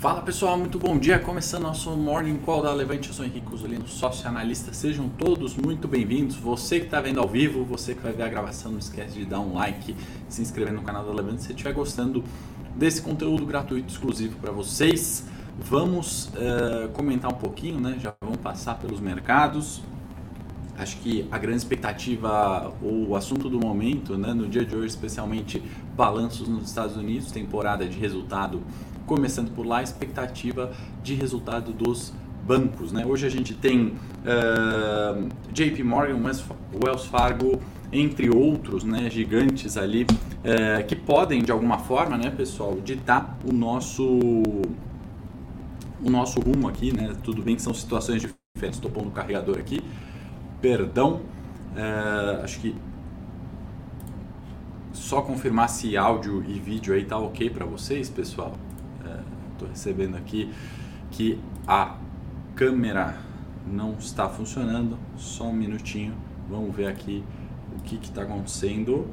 Fala pessoal, muito bom dia. Começando nosso Morning Call da Levante, eu sou Henrique Cusolino, sócio analista. Sejam todos muito bem-vindos. Você que está vendo ao vivo, você que vai ver a gravação, não esquece de dar um like, se inscrever no canal da Levante se estiver gostando desse conteúdo gratuito exclusivo para vocês. Vamos uh, comentar um pouquinho, né? Já vamos passar pelos mercados. Acho que a grande expectativa, o assunto do momento, né, no dia de hoje, especialmente balanços nos Estados Unidos, temporada de resultado começando por lá, expectativa de resultado dos bancos. Né? Hoje a gente tem uh, JP Morgan, Wells Fargo, entre outros né, gigantes ali, uh, que podem, de alguma forma, né, pessoal, ditar o nosso, o nosso rumo aqui. Né? Tudo bem que são situações diferentes, estou pondo o carregador aqui, perdão, uh, acho que só confirmar se áudio e vídeo aí tá ok para vocês, pessoal. Estou recebendo aqui que a câmera não está funcionando. Só um minutinho. Vamos ver aqui o que está acontecendo.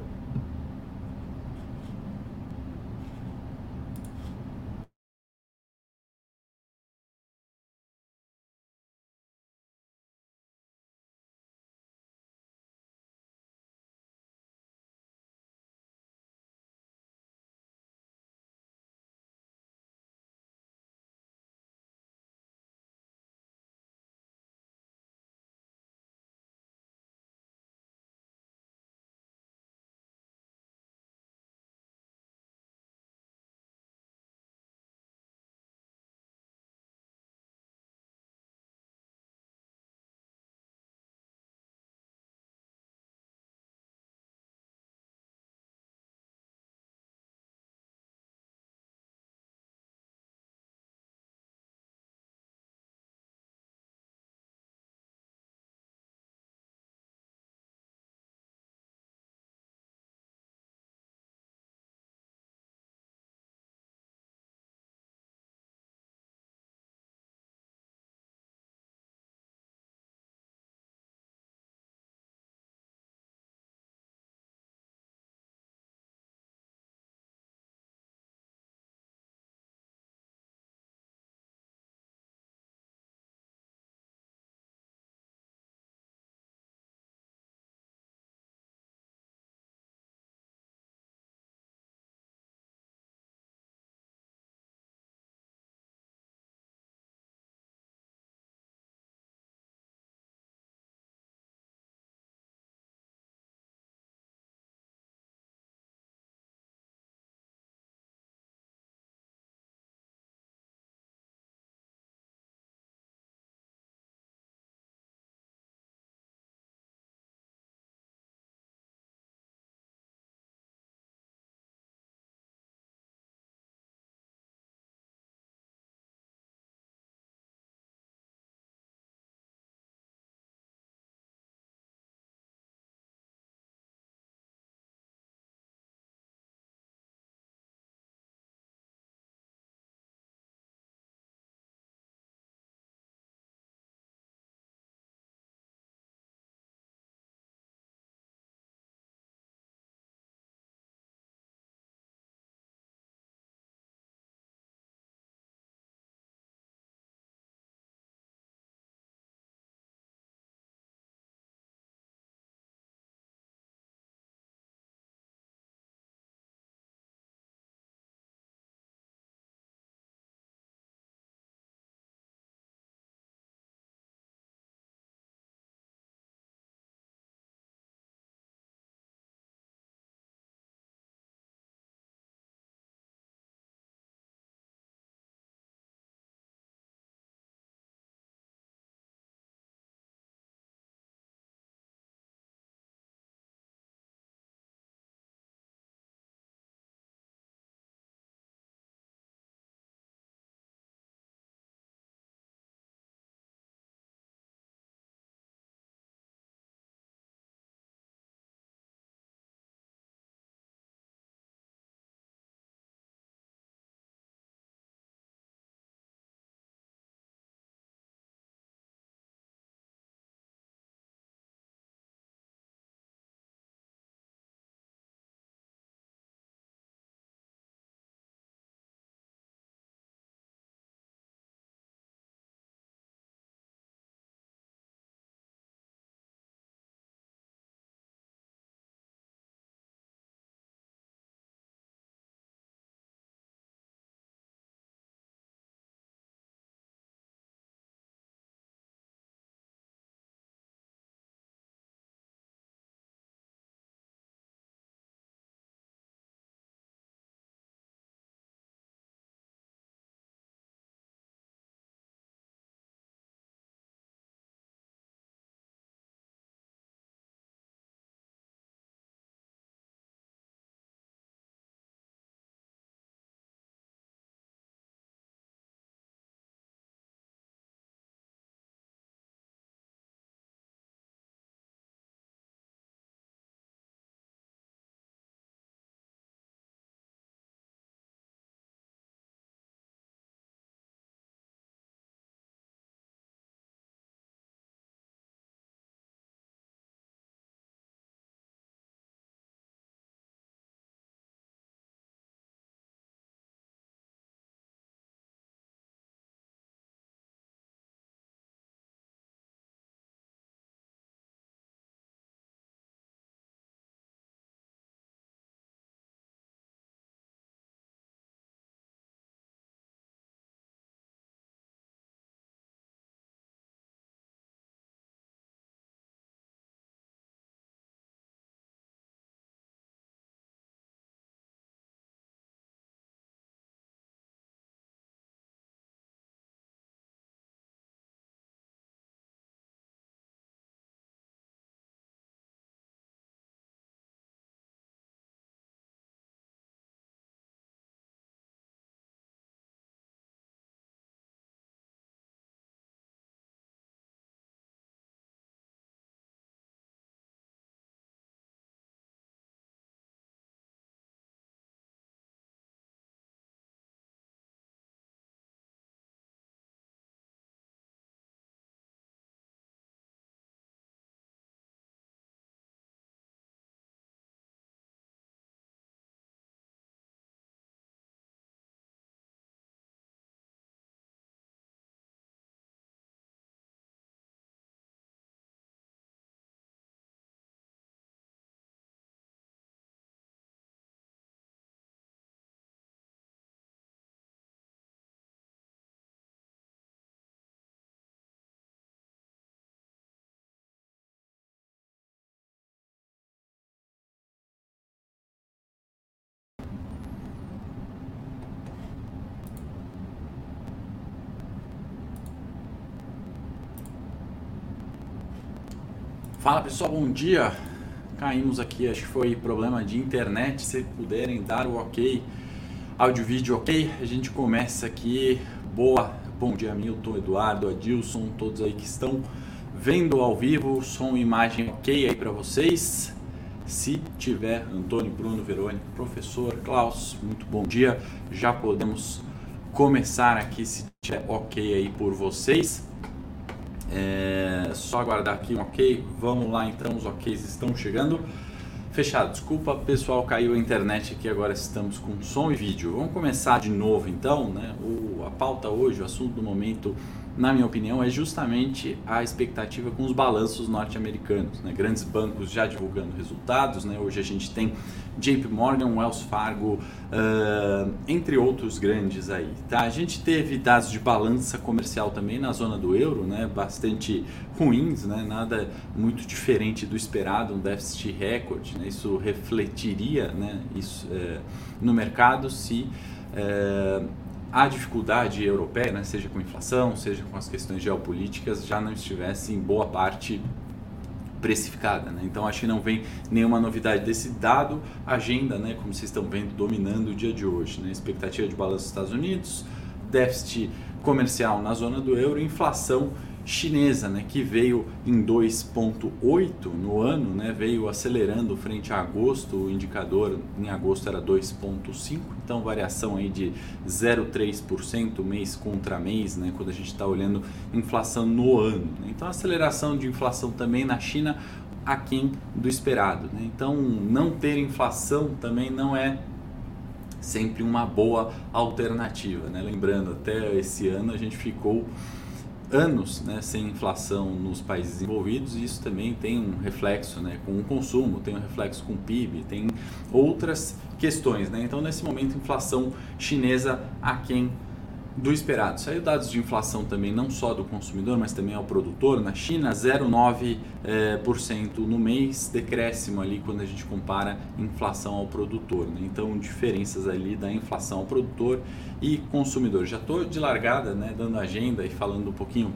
Fala pessoal, bom dia. Caímos aqui, acho que foi problema de internet. Se puderem dar o ok, áudio vídeo ok, a gente começa aqui. Boa, bom dia Milton, Eduardo, Adilson, todos aí que estão vendo ao vivo, som e imagem ok aí para vocês. Se tiver, Antônio, Bruno, Verônica, professor Klaus, muito bom dia. Já podemos começar aqui se tiver ok aí por vocês. É só aguardar aqui um ok. Vamos lá então, os OKs estão chegando. Fechado, desculpa pessoal, caiu a internet aqui, agora estamos com som e vídeo. Vamos começar de novo então, né? O, a pauta hoje, o assunto do momento na minha opinião, é justamente a expectativa com os balanços norte-americanos. Né? Grandes bancos já divulgando resultados. Né? Hoje a gente tem JP Morgan, Wells Fargo, uh, entre outros grandes aí. Tá? A gente teve dados de balança comercial também na zona do euro, né? bastante ruins, né? nada muito diferente do esperado, um déficit recorde. Né? Isso refletiria né? Isso, uh, no mercado se. Uh, a dificuldade europeia, né, seja com inflação, seja com as questões geopolíticas, já não estivesse em boa parte precificada. Né? Então acho que não vem nenhuma novidade desse dado, agenda, né, como vocês estão vendo, dominando o dia de hoje. Né? Expectativa de balanço dos Estados Unidos, déficit comercial na zona do euro, inflação chinesa, né, que veio em 2,8 no ano, né, veio acelerando frente a agosto, o indicador em agosto era 2,5, então variação aí de 0,3% mês contra mês, né, quando a gente está olhando inflação no ano. Né? Então aceleração de inflação também na China aquém do esperado. Né? Então não ter inflação também não é sempre uma boa alternativa. Né? Lembrando, até esse ano a gente ficou anos né, sem inflação nos países desenvolvidos e isso também tem um reflexo né, com o consumo, tem um reflexo com o PIB, tem outras questões. Né? Então, nesse momento, inflação chinesa aquém do esperado. Saiu dados de inflação também, não só do consumidor, mas também ao produtor. Na China, 0,9% eh, no mês, decréscimo ali quando a gente compara inflação ao produtor. Né? Então, diferenças ali da inflação ao produtor e consumidor. Já estou de largada, né, dando agenda e falando um pouquinho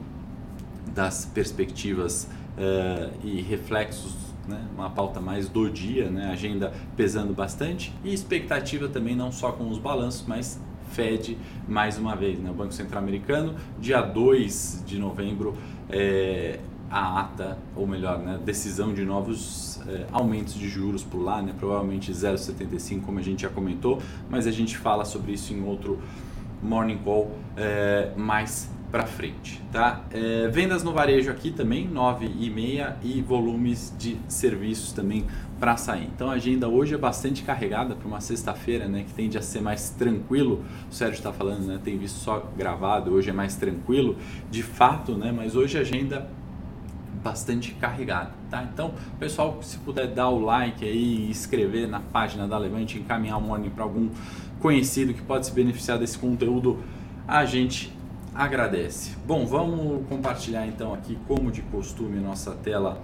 das perspectivas eh, e reflexos né, uma pauta mais do dia, né, agenda pesando bastante e expectativa também não só com os balanços, mas Fed mais uma vez, né? o Banco Central Americano, dia 2 de novembro, é, a ata, ou melhor, né, decisão de novos é, aumentos de juros por lá, né, provavelmente 0,75, como a gente já comentou, mas a gente fala sobre isso em outro morning call é, mais para frente, tá? É, vendas no varejo aqui também 9,5 e volumes de serviços também para sair. Então a agenda hoje é bastante carregada para uma sexta-feira, né, que tende a ser mais tranquilo. O Sérgio está falando, né, tem visto só gravado, hoje é mais tranquilo, de fato, né, mas hoje a agenda bastante carregada, tá? Então, pessoal, se puder dar o like aí, escrever na página da Levante, encaminhar o morning para algum conhecido que pode se beneficiar desse conteúdo, a gente agradece. Bom, vamos compartilhar então aqui, como de costume, nossa tela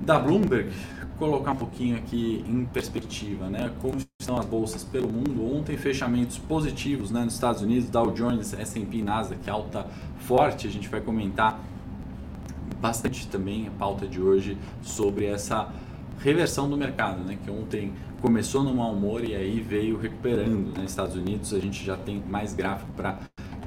da Bloomberg, colocar um pouquinho aqui em perspectiva, né? Como estão as bolsas pelo mundo? Ontem fechamentos positivos, né? Nos Estados Unidos, Dow Jones, S&P, Nasdaq, alta forte. A gente vai comentar bastante também a pauta de hoje sobre essa reversão do mercado, né? Que ontem começou no mau humor e aí veio recuperando. Nos né? Estados Unidos a gente já tem mais gráfico para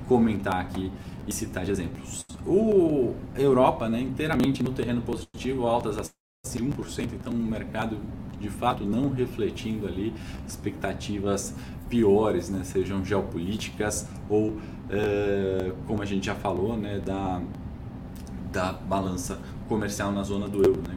comentar aqui e citar de exemplos. O Europa, né, inteiramente no terreno positivo, altas acima de 1%, então um mercado de fato não refletindo ali expectativas piores, né, sejam geopolíticas ou, é, como a gente já falou, né, da, da balança comercial na zona do euro. Né?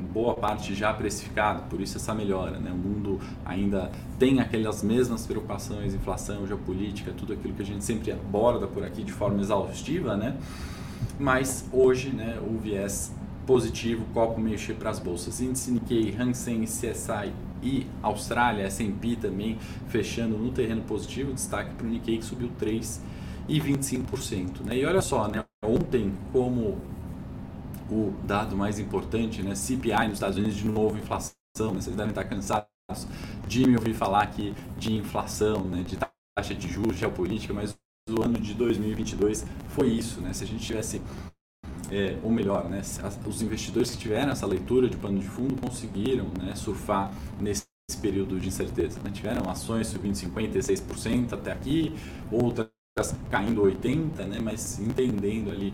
Boa parte já precificado, por isso essa melhora. Né? O mundo ainda tem aquelas mesmas preocupações, inflação, geopolítica, tudo aquilo que a gente sempre aborda por aqui de forma exaustiva, né? mas hoje né, o viés positivo, copo meio cheio para as bolsas. Índice Nikkei, Hang Seng, CSI e Austrália, S&P também fechando no terreno positivo, destaque para o Nikkei que subiu 3,25%. Né? E olha só, né? ontem como o dado mais importante, né? CPI nos Estados Unidos, de novo inflação. Né? Vocês devem estar cansados de me ouvir falar aqui de inflação, né? de taxa de juros, geopolítica, mas o ano de 2022 foi isso. Né? Se a gente tivesse é, ou melhor, né, os investidores que tiveram essa leitura de pano de fundo conseguiram né, surfar nesse período de incerteza. Né? Tiveram ações subindo 56% até aqui, outras caindo 80%, né, mas entendendo ali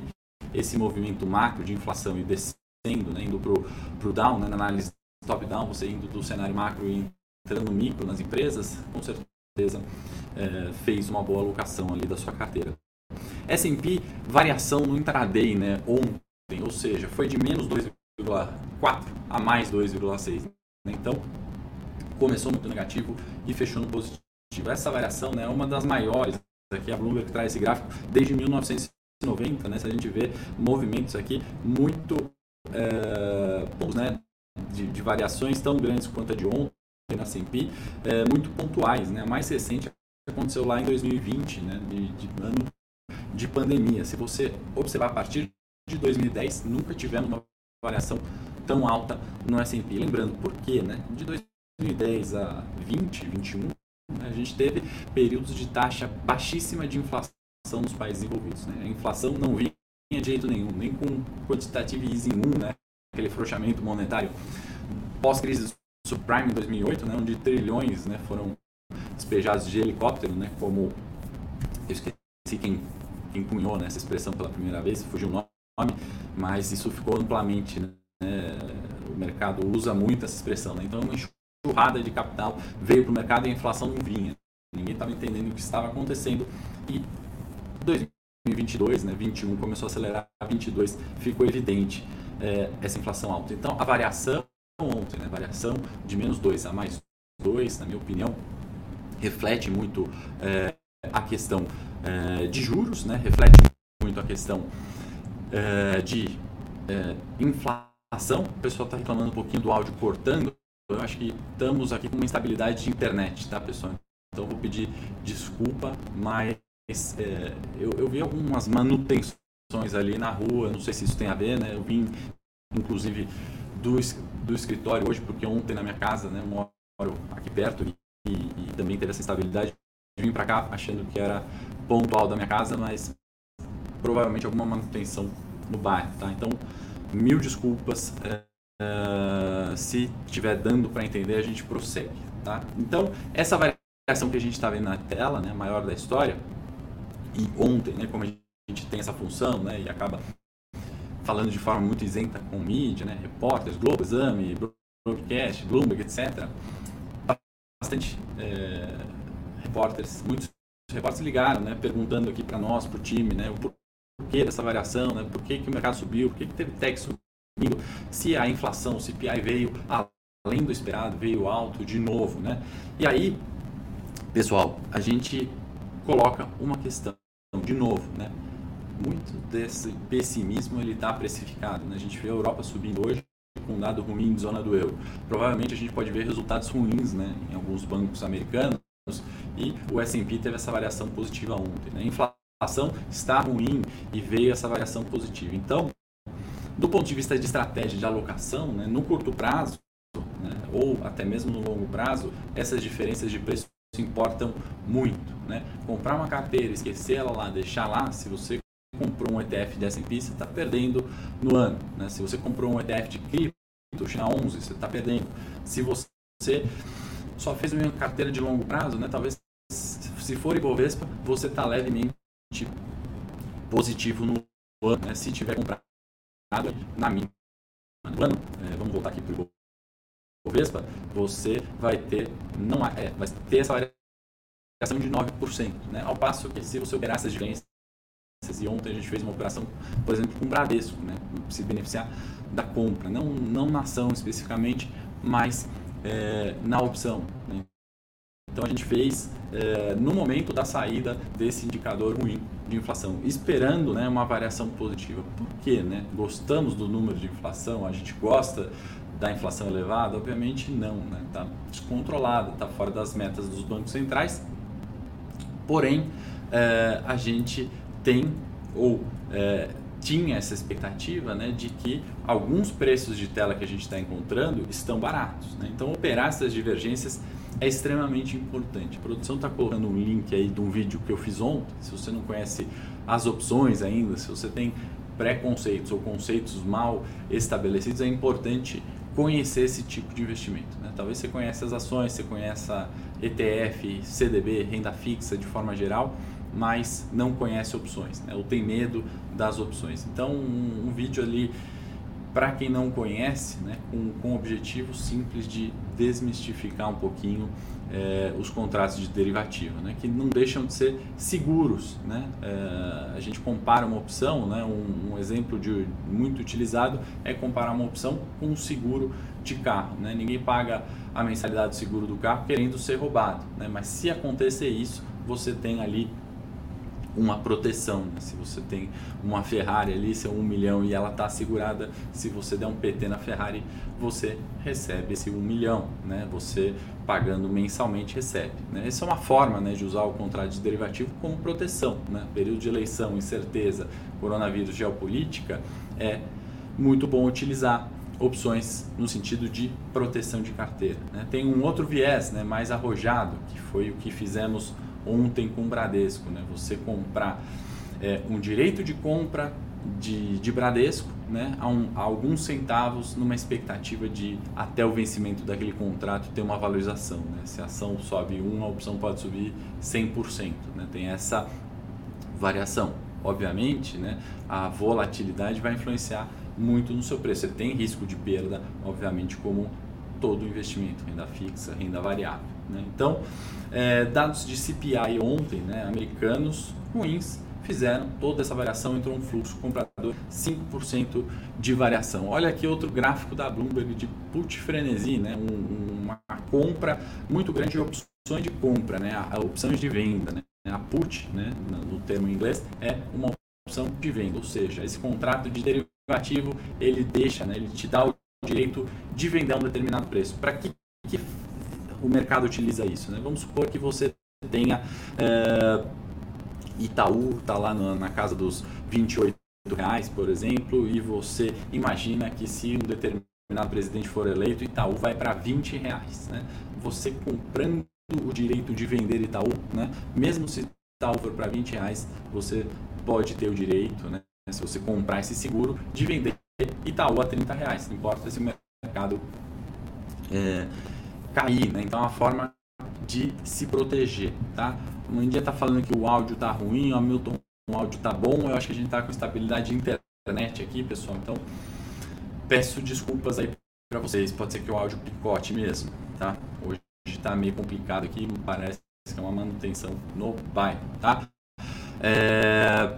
esse movimento macro de inflação e descendo, né, indo para o down, né, na análise top-down, você indo do cenário macro e entrando no micro nas empresas, com certeza é, fez uma boa alocação ali da sua carteira. S&P, variação no intraday, né, ontem, ou seja, foi de menos 2,4 a mais 2,6. Né? Então, começou muito negativo e fechou no positivo. Essa variação né, é uma das maiores, aqui a Bloomberg traz esse gráfico, desde 1990, né, se a gente vê movimentos aqui muito é, bons, né, de, de, variações tão grandes quanto a de ontem na S&P, é, muito pontuais. Né, a mais recente aconteceu lá em 2020, né, de, de ano de pandemia. Se você observar a partir de 2010, nunca tivemos uma variação tão alta no S&P. Lembrando por quê, né? De 2010 a 20, 21, né, a gente teve períodos de taxa baixíssima de inflação nos países envolvidos. Né? A inflação não vinha de jeito nenhum, nem com quantitative easing 1, né? aquele frouxamento monetário pós-crise subprime em 2008, né? onde trilhões né, foram despejados de helicóptero, né? como eu esqueci quem cunhou né, essa expressão pela primeira vez, fugiu o nome, mas isso ficou amplamente. Né? O mercado usa muito essa expressão. Né? Então, uma enxurrada de capital veio para o mercado e a inflação não vinha. Ninguém estava entendendo o que estava acontecendo. E 2022, né, 21 começou a acelerar, 22 ficou evidente é, essa inflação alta. Então, a variação ontem, né, variação de menos 2 a mais 2, na minha opinião, reflete muito é, a questão é, de juros, né? reflete muito a questão é, de é, inflação. O pessoal está reclamando um pouquinho do áudio cortando. Eu acho que estamos aqui com uma instabilidade de internet, tá, pessoal? Então vou pedir desculpa, mas é, eu, eu, vi algumas manutenções ali na rua, não sei se isso tem a ver, né? Eu vim, inclusive, do, do escritório hoje, porque ontem na minha casa, né, moro aqui perto e, e também teve essa instabilidade vim para cá achando que era pontual da minha casa, mas provavelmente alguma manutenção no bairro, tá? Então, mil desculpas. É, é, se estiver dando para entender, a gente prossegue, tá? Então, essa variação que a gente está vendo na tela, né, maior da história, e ontem, né, como a gente tem essa função, né, e acaba falando de forma muito isenta com mídia, né, repórteres, Globo, Exame, Broadcast, Bloomberg, etc. Bastante é, repórteres, muitos repórteres ligaram, né, perguntando aqui para nós, para o time, né, o porquê dessa variação, né, por que, que o mercado subiu, por que, que teve tech subindo, se a inflação, o CPI veio além do esperado, veio alto de novo, né? E aí, pessoal, a gente coloca uma questão de novo, né? Muito desse pessimismo ele está precificado, né? A gente vê a Europa subindo hoje com um dado ruim de zona do euro. Provavelmente a gente pode ver resultados ruins, né, em alguns bancos americanos e o S&P teve essa variação positiva ontem. Né? A inflação está ruim e veio essa variação positiva. Então, do ponto de vista de estratégia de alocação, né, no curto prazo, né, ou até mesmo no longo prazo, essas diferenças de preço importam muito. Né? Comprar uma carteira, esquecer ela lá, deixar lá, se você comprou um ETF de S&P, você está perdendo no ano. Né? Se você comprou um ETF de cripto, China 11, você está perdendo. Se você só fez uma carteira de longo prazo, né? Talvez se for Ibovespa, você está levemente positivo no ano, né? Se tiver comprado na mínima no ano, é, vamos voltar aqui para o Ibovespa, você vai ter não é, vai ter essa variação de 9%, né? Ao passo que se você operar essas diferenças e ontem a gente fez uma operação, por exemplo, com o Bradesco, né? Se beneficiar da compra, não não na ação especificamente, mas é, na opção. Né? Então a gente fez é, no momento da saída desse indicador ruim de inflação, esperando né, uma variação positiva. Por quê? Né? Gostamos do número de inflação? A gente gosta da inflação elevada? Obviamente não, está né? Tá descontrolada, está fora das metas dos bancos centrais. Porém, é, a gente tem ou é, tinha essa expectativa né, de que alguns preços de tela que a gente está encontrando estão baratos. Né? Então, operar essas divergências é extremamente importante. A produção está colocando um link aí de um vídeo que eu fiz ontem. Se você não conhece as opções ainda, se você tem preconceitos ou conceitos mal estabelecidos, é importante conhecer esse tipo de investimento. Né? Talvez você conheça as ações, você conheça ETF, CDB, renda fixa de forma geral, mas não conhece opções, né? ou tem medo das opções. Então, um, um vídeo ali para quem não conhece, né, com, com o objetivo simples de desmistificar um pouquinho é, os contratos de derivativo, né, que não deixam de ser seguros. Né? É, a gente compara uma opção, né, um, um, exemplo de muito utilizado é comparar uma opção com um seguro de carro. Né? Ninguém paga a mensalidade do seguro do carro querendo ser roubado, né? mas se acontecer isso, você tem ali uma proteção. Né? Se você tem uma Ferrari ali, seu um milhão e ela está segurada, se você der um PT na Ferrari, você recebe esse um milhão, né? Você pagando mensalmente recebe. Né? Essa é uma forma né, de usar o contrato de derivativo como proteção. Né? Período de eleição, incerteza, coronavírus, geopolítica, é muito bom utilizar opções no sentido de proteção de carteira. Né? Tem um outro viés né, mais arrojado, que foi o que fizemos ontem com o Bradesco, né? Você comprar é, um direito de compra de, de Bradesco né, a, um, a, alguns centavos numa expectativa de até o vencimento daquele contrato ter uma valorização. Né? Se a ação sobe 1, a opção pode subir 100%. Né? Tem essa variação. Obviamente, né, a volatilidade vai influenciar muito no seu preço. Você tem risco de perda, obviamente, como todo investimento, renda fixa, renda variável. Né? Então, é, dados de CPI ontem, né, americanos ruins, fizeram toda essa variação, entrou um fluxo comprador 5% de variação. Olha aqui outro gráfico da Bloomberg de put frenesi, né, um, uma compra muito grande de opções de compra, né, opções de venda. Né, a put, né, no termo em inglês, é uma opção de venda, ou seja, esse contrato de derivativo ele deixa, né, ele te dá o direito de vender a um determinado preço. Para que, que o mercado utiliza isso? Né? Vamos supor que você tenha é, Itaú, está lá na, na, casa dos 28 reais, por exemplo, e você imagina que se um determinado presidente for eleito, Itaú vai para 20 reais. Né? Você comprando o direito de vender Itaú, né? mesmo se Itaú for para 20 reais, você pode ter o direito, né? se você comprar esse seguro, de vender Itaú a 30 reais. Não importa se o mercado é, cair, né? Então é uma forma de se proteger, tá? Um dia tá falando que o áudio tá ruim, o Hamilton, o áudio tá bom, eu acho que a gente tá com estabilidade de internet aqui, pessoal. Então peço desculpas aí para vocês, pode ser que o áudio picote mesmo, tá? Hoje tá meio complicado aqui, parece que é uma manutenção no bairro, tá? É...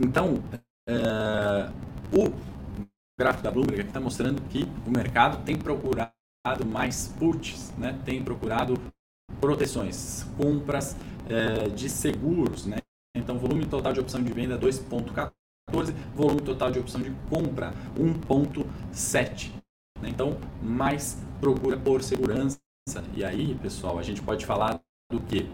Então, é... o gráfico da Bloomberg está mostrando que o mercado tem procurado mais puts, né? tem procurado proteções, compras é, de seguros. Né? Então, volume total de opção de venda 2,14, volume total de opção de compra 1,7. Né? Então, mais procura por segurança. E aí, pessoal, a gente pode falar do que?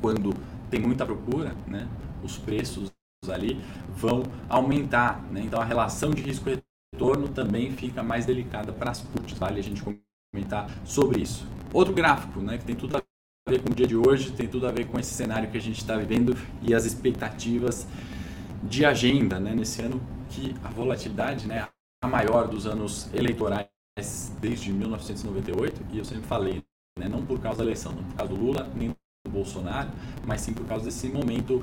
Quando tem muita procura, né? os preços ali vão aumentar. Né? Então, a relação de risco retorno também fica mais delicada para as puts, vale a gente comentar sobre isso. Outro gráfico, né, que tem tudo a ver com o dia de hoje, tem tudo a ver com esse cenário que a gente está vivendo e as expectativas de agenda, né, nesse ano que a volatilidade, né, a maior dos anos eleitorais desde 1998, e eu sempre falei, né, não por causa da eleição, não por causa do Lula, nem do Bolsonaro, mas sim por causa desse momento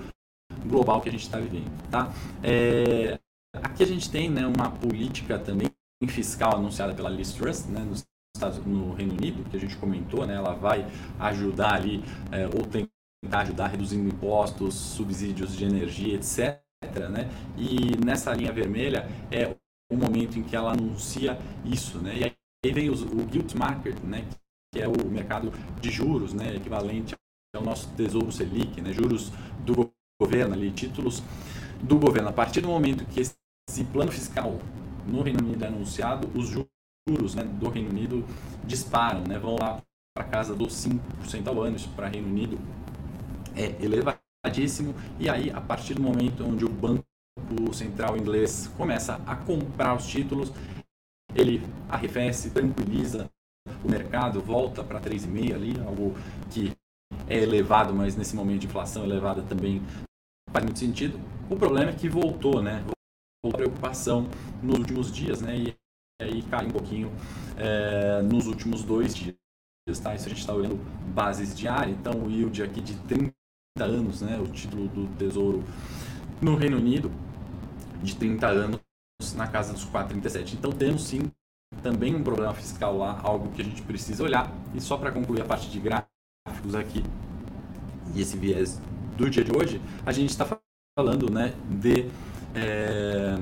global que a gente está vivendo, tá? É, Aqui a gente tem né, uma política também fiscal anunciada pela Liz Truss, né, nos Estados, no Reino Unido, que a gente comentou, né, ela vai ajudar ali, é, ou tentar ajudar reduzindo impostos, subsídios de energia, etc. Né? E nessa linha vermelha é o momento em que ela anuncia isso. Né? E aí vem os, o gilt market, né, que é o mercado de juros, né, equivalente ao nosso tesouro Selic, né, juros do governo, ali, títulos do governo. A partir do momento que esse esse plano fiscal no Reino Unido é anunciado, os juros né, do Reino Unido disparam, né, vão lá para casa dos 5% ao ano, para Reino Unido é elevadíssimo, e aí a partir do momento onde o Banco Central inglês começa a comprar os títulos, ele arrefece, tranquiliza o mercado, volta para 3,5 ali, algo que é elevado, mas nesse momento de inflação elevada também faz muito sentido. O problema é que voltou, né? Preocupação nos últimos dias, né? E aí caiu um pouquinho é, nos últimos dois dias. Tá? Isso a gente está olhando bases diárias, então o yield aqui de 30 anos, né? O título do Tesouro no Reino Unido de 30 anos na casa dos 4,37. Então temos sim também um problema fiscal lá, algo que a gente precisa olhar. E só para concluir a parte de gráficos aqui e esse viés do dia de hoje, a gente está falando né, de é,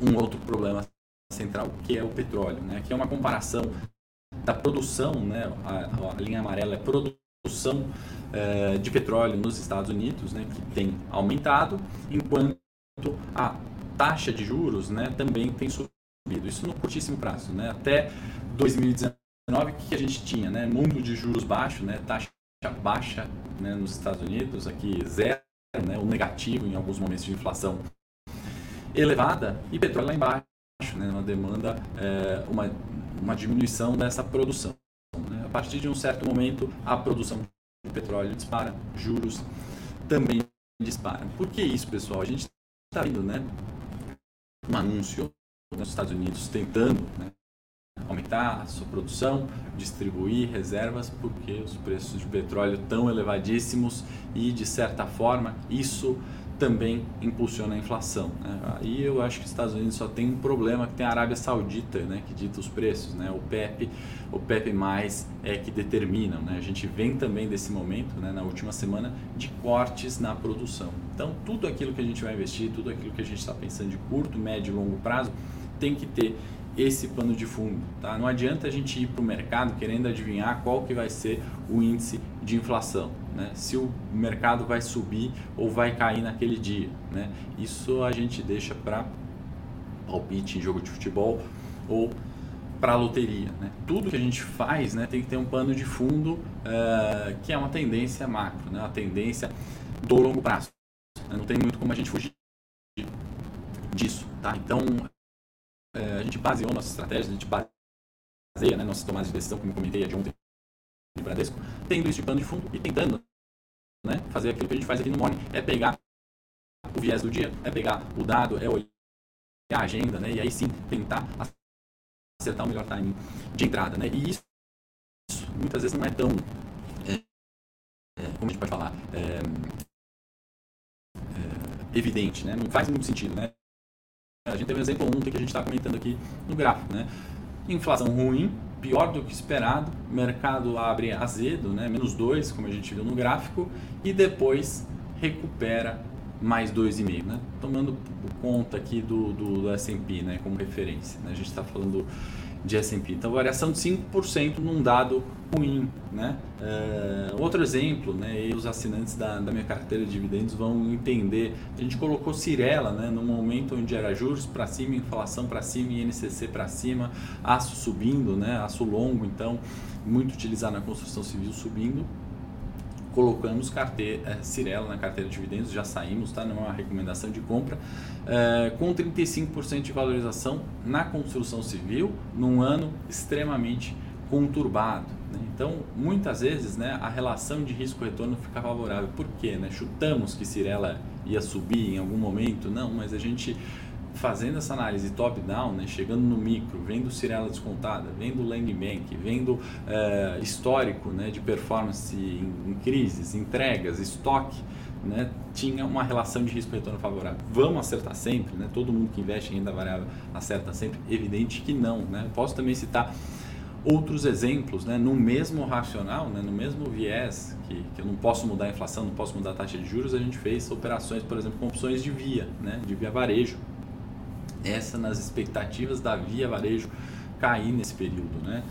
um outro problema central, que é o petróleo, né, que é uma comparação da produção, né, a, a linha amarela é produção é, de petróleo nos Estados Unidos, né, que tem aumentado, enquanto a taxa de juros né, também tem subido. Isso no curtíssimo prazo. Né? Até 2019, o que a gente tinha? Né? Mundo de juros baixo, né? taxa baixa né, nos Estados Unidos, aqui zero, né, negativo em alguns momentos de inflação elevada e petróleo lá embaixo, né, uma demanda, é, uma, uma diminuição dessa produção. Né? A partir de um certo momento, a produção de petróleo dispara, juros também disparam. Por que isso, pessoal? A gente está vendo né, um anúncio nos Estados Unidos tentando né, aumentar a sua produção, distribuir reservas, porque os preços de petróleo estão elevadíssimos e, de certa forma, isso também impulsiona a inflação. Né? Aí eu acho que os Estados Unidos só tem um problema que tem a Arábia Saudita, né, que dita os preços, né? O PEP, o PEP mais é que determina, né? A gente vem também desse momento, né, na última semana, de cortes na produção. Então tudo aquilo que a gente vai investir, tudo aquilo que a gente está pensando de curto, médio e longo prazo, tem que ter esse pano de fundo. Tá? Não adianta a gente ir para o mercado querendo adivinhar qual que vai ser o índice de inflação, né? se o mercado vai subir ou vai cair naquele dia. Né? Isso a gente deixa para palpite em jogo de futebol ou para loteria. Né? Tudo que a gente faz né, tem que ter um pano de fundo uh, que é uma tendência macro, né? uma tendência do longo prazo. Não tem muito como a gente fugir disso. Tá? Então, é, a gente baseou nossa estratégia, a gente baseia né, nossas tomadas de decisão, como eu comentei de ontem no Bradesco, tendo isso de pano de fundo e tentando né, fazer aquilo que a gente faz aqui no Morning, é pegar o viés do dia, é pegar o dado, é olhar a agenda, né, e aí sim tentar acertar o melhor timing de entrada. Né, e isso muitas vezes não é tão, é, é, como a gente pode falar, é, é, evidente, né, não faz muito sentido, né, a gente teve um exemplo ontem que a gente está comentando aqui no gráfico, né? Inflação ruim, pior do que esperado, mercado abre azedo, né? menos 2, como a gente viu no gráfico, e depois recupera mais 2,5, né? Tomando conta aqui do, do, do S&P, né? Como referência, né? A gente está falando de S&P. Então, variação de 5% num dado ruim, né? Uh, outro exemplo, né? E os assinantes da, da minha carteira de dividendos vão entender. A gente colocou Cirela, né? No momento onde era juros para cima, inflação para cima, INCC para cima, aço subindo, né? Aço longo, então muito utilizado na construção civil subindo colocamos carteira, é, Cirela na carteira de dividendos, já saímos, tá? não é uma recomendação de compra, é, com 35% de valorização na construção civil, num ano extremamente conturbado. Né? Então, muitas vezes, né, a relação de risco-retorno fica favorável. Por quê? Né? Chutamos que Cirela ia subir em algum momento? Não, mas a gente fazendo essa análise top-down, né, chegando no micro, vendo Cirela descontada, vendo Land Bank, vendo é, histórico né, de performance em, em crises, entregas, estoque, né, tinha uma relação de risco-retorno favorável. Vamos acertar sempre? Né? Todo mundo que investe em renda variável acerta sempre? Evidente que não. Né? Posso também citar outros exemplos, né, no mesmo racional, né, no mesmo viés, que, que eu não posso mudar a inflação, não posso mudar a taxa de juros, a gente fez operações, por exemplo, com opções de via, né, de via varejo, essa nas expectativas da Via Varejo cair nesse período, né?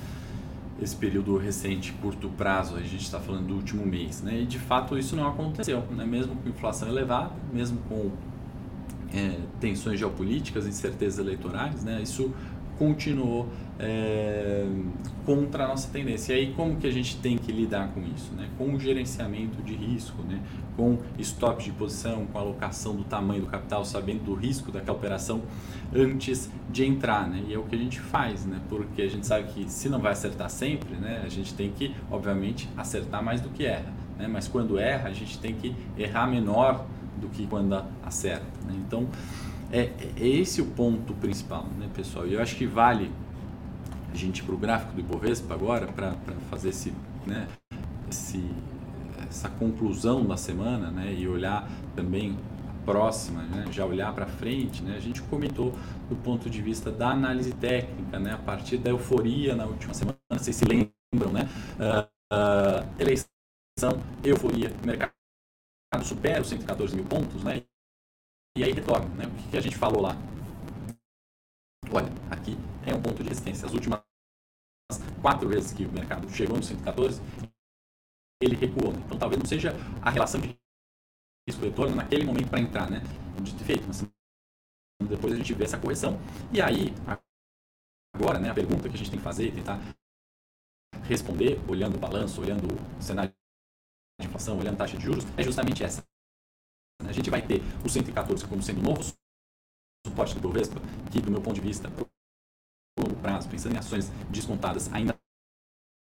Esse período recente, curto prazo, a gente está falando do último mês, né? E de fato isso não aconteceu, né? Mesmo com inflação elevada, mesmo com é, tensões geopolíticas, incertezas eleitorais, né? Isso continuou é, contra a nossa tendência. E aí como que a gente tem que lidar com isso? Né? Com o gerenciamento de risco, né? com stop de posição, com alocação do tamanho do capital, sabendo do risco daquela operação antes de entrar. Né? E é o que a gente faz, né? porque a gente sabe que se não vai acertar sempre, né? a gente tem que, obviamente, acertar mais do que erra. né? mas quando erra, a gente tem que errar menor do que quando acerta. Né? Então, é, é, esse o ponto principal, né, pessoal? E eu acho que vale a gente ir para o gráfico do Ibovespa agora, para fazer esse, né, esse, essa conclusão da semana né, e olhar também próxima, né, já olhar para frente, né, a gente comentou do ponto de vista da análise técnica, né, a partir da euforia na última semana, vocês se lembram, né, uh, uh, eleição, euforia, mercado supera os 114 mil pontos, né, e aí retorna, né, o que a gente falou lá? Olha, aqui é um ponto de resistência. As últimas quatro vezes que o mercado chegou no 114, ele recuou. Né? Então talvez não seja a relação de risco retorno naquele momento para entrar, né? De feito, mas depois a gente vê essa correção. E aí, agora, né, a pergunta que a gente tem que fazer, tentar responder, olhando o balanço, olhando o cenário de inflação, olhando a taxa de juros, é justamente essa. A gente vai ter o 114 como sendo novo suporte do Bovespa, que do meu ponto de vista, pro longo prazo, pensando em ações descontadas, ainda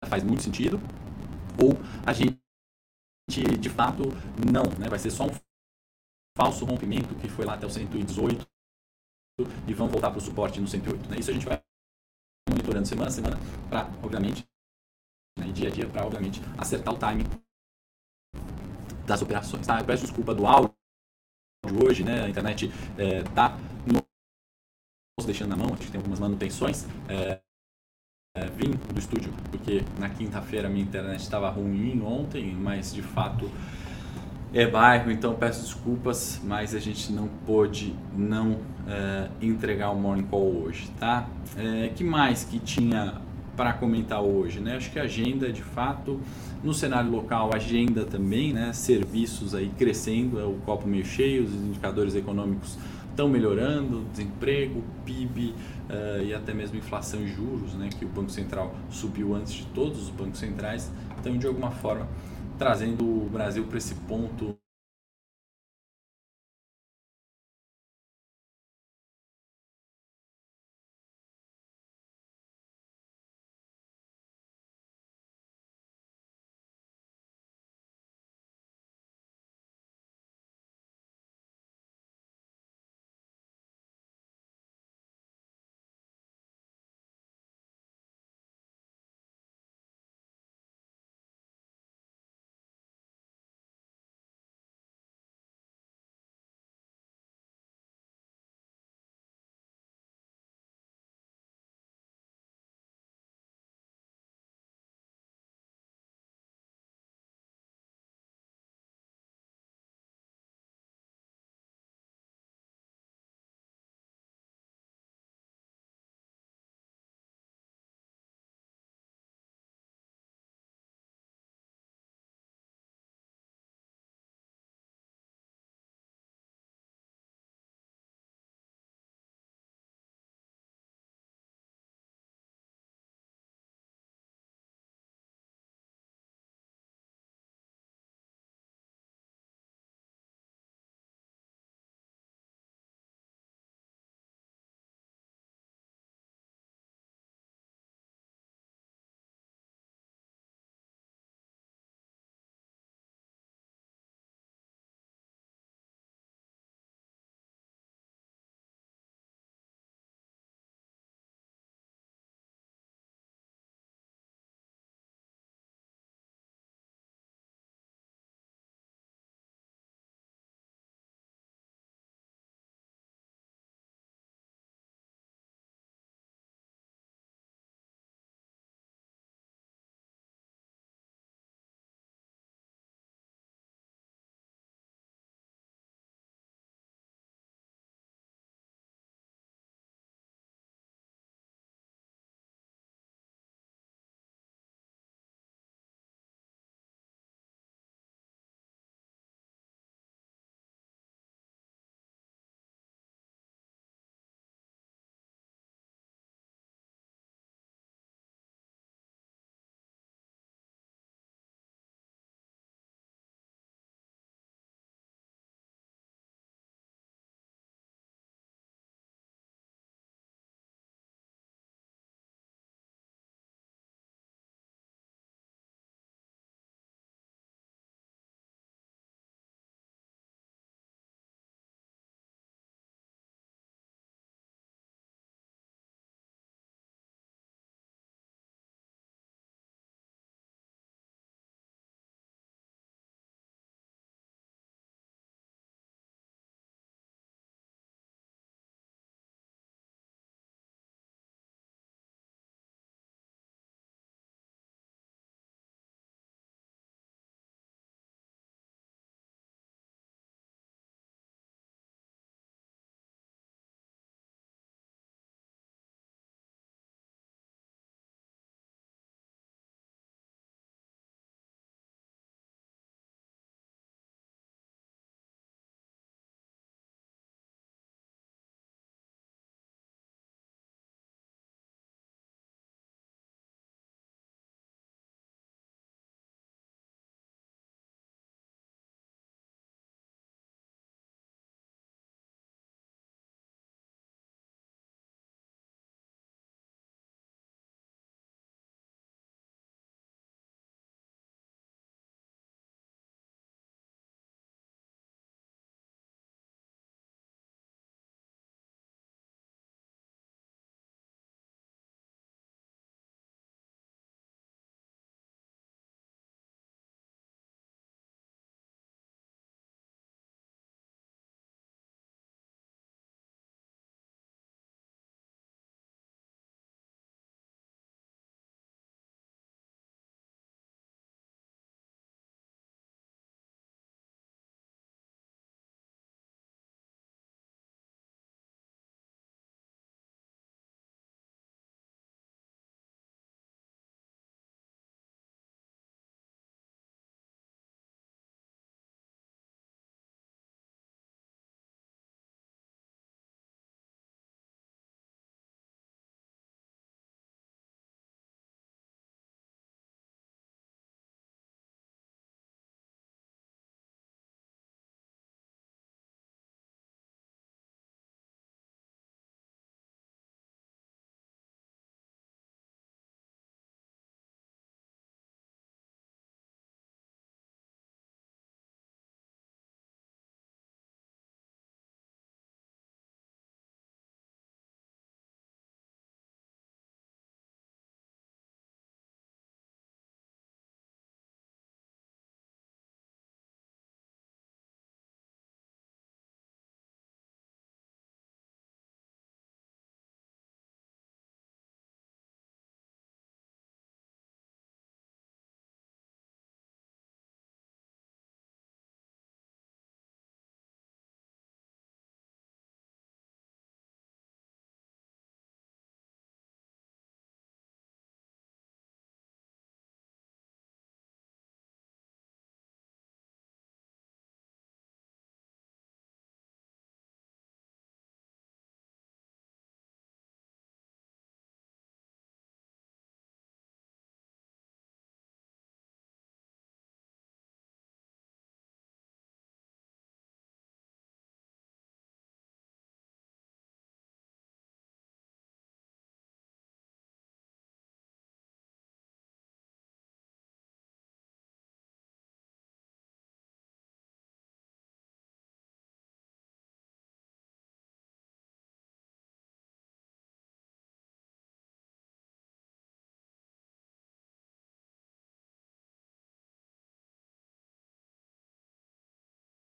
faz muito sentido, ou a gente de fato não, né? vai ser só um falso rompimento que foi lá até o 118 e vamos voltar para o suporte no 108. Né? Isso a gente vai monitorando semana a semana para, obviamente, né, dia a dia, para, obviamente, acertar o timing das operações. Tá? Eu peço desculpa do áudio hoje, né? a internet está é, nos deixando na mão, a gente tem algumas manutenções. É, é, vim do estúdio porque na quinta-feira minha internet estava ruim ontem, mas de fato é bairro, então peço desculpas, mas a gente não pôde não é, entregar o Morning Call hoje, tá? É, que mais que tinha para comentar hoje, né? Acho que a agenda, de fato, no cenário local, agenda também, né? Serviços aí crescendo, é o copo meio cheio, os indicadores econômicos estão melhorando, desemprego, PIB uh, eh, e até mesmo inflação e juros, né? Que o Banco Central subiu antes de todos os bancos centrais, então de alguma forma trazendo o Brasil para esse ponto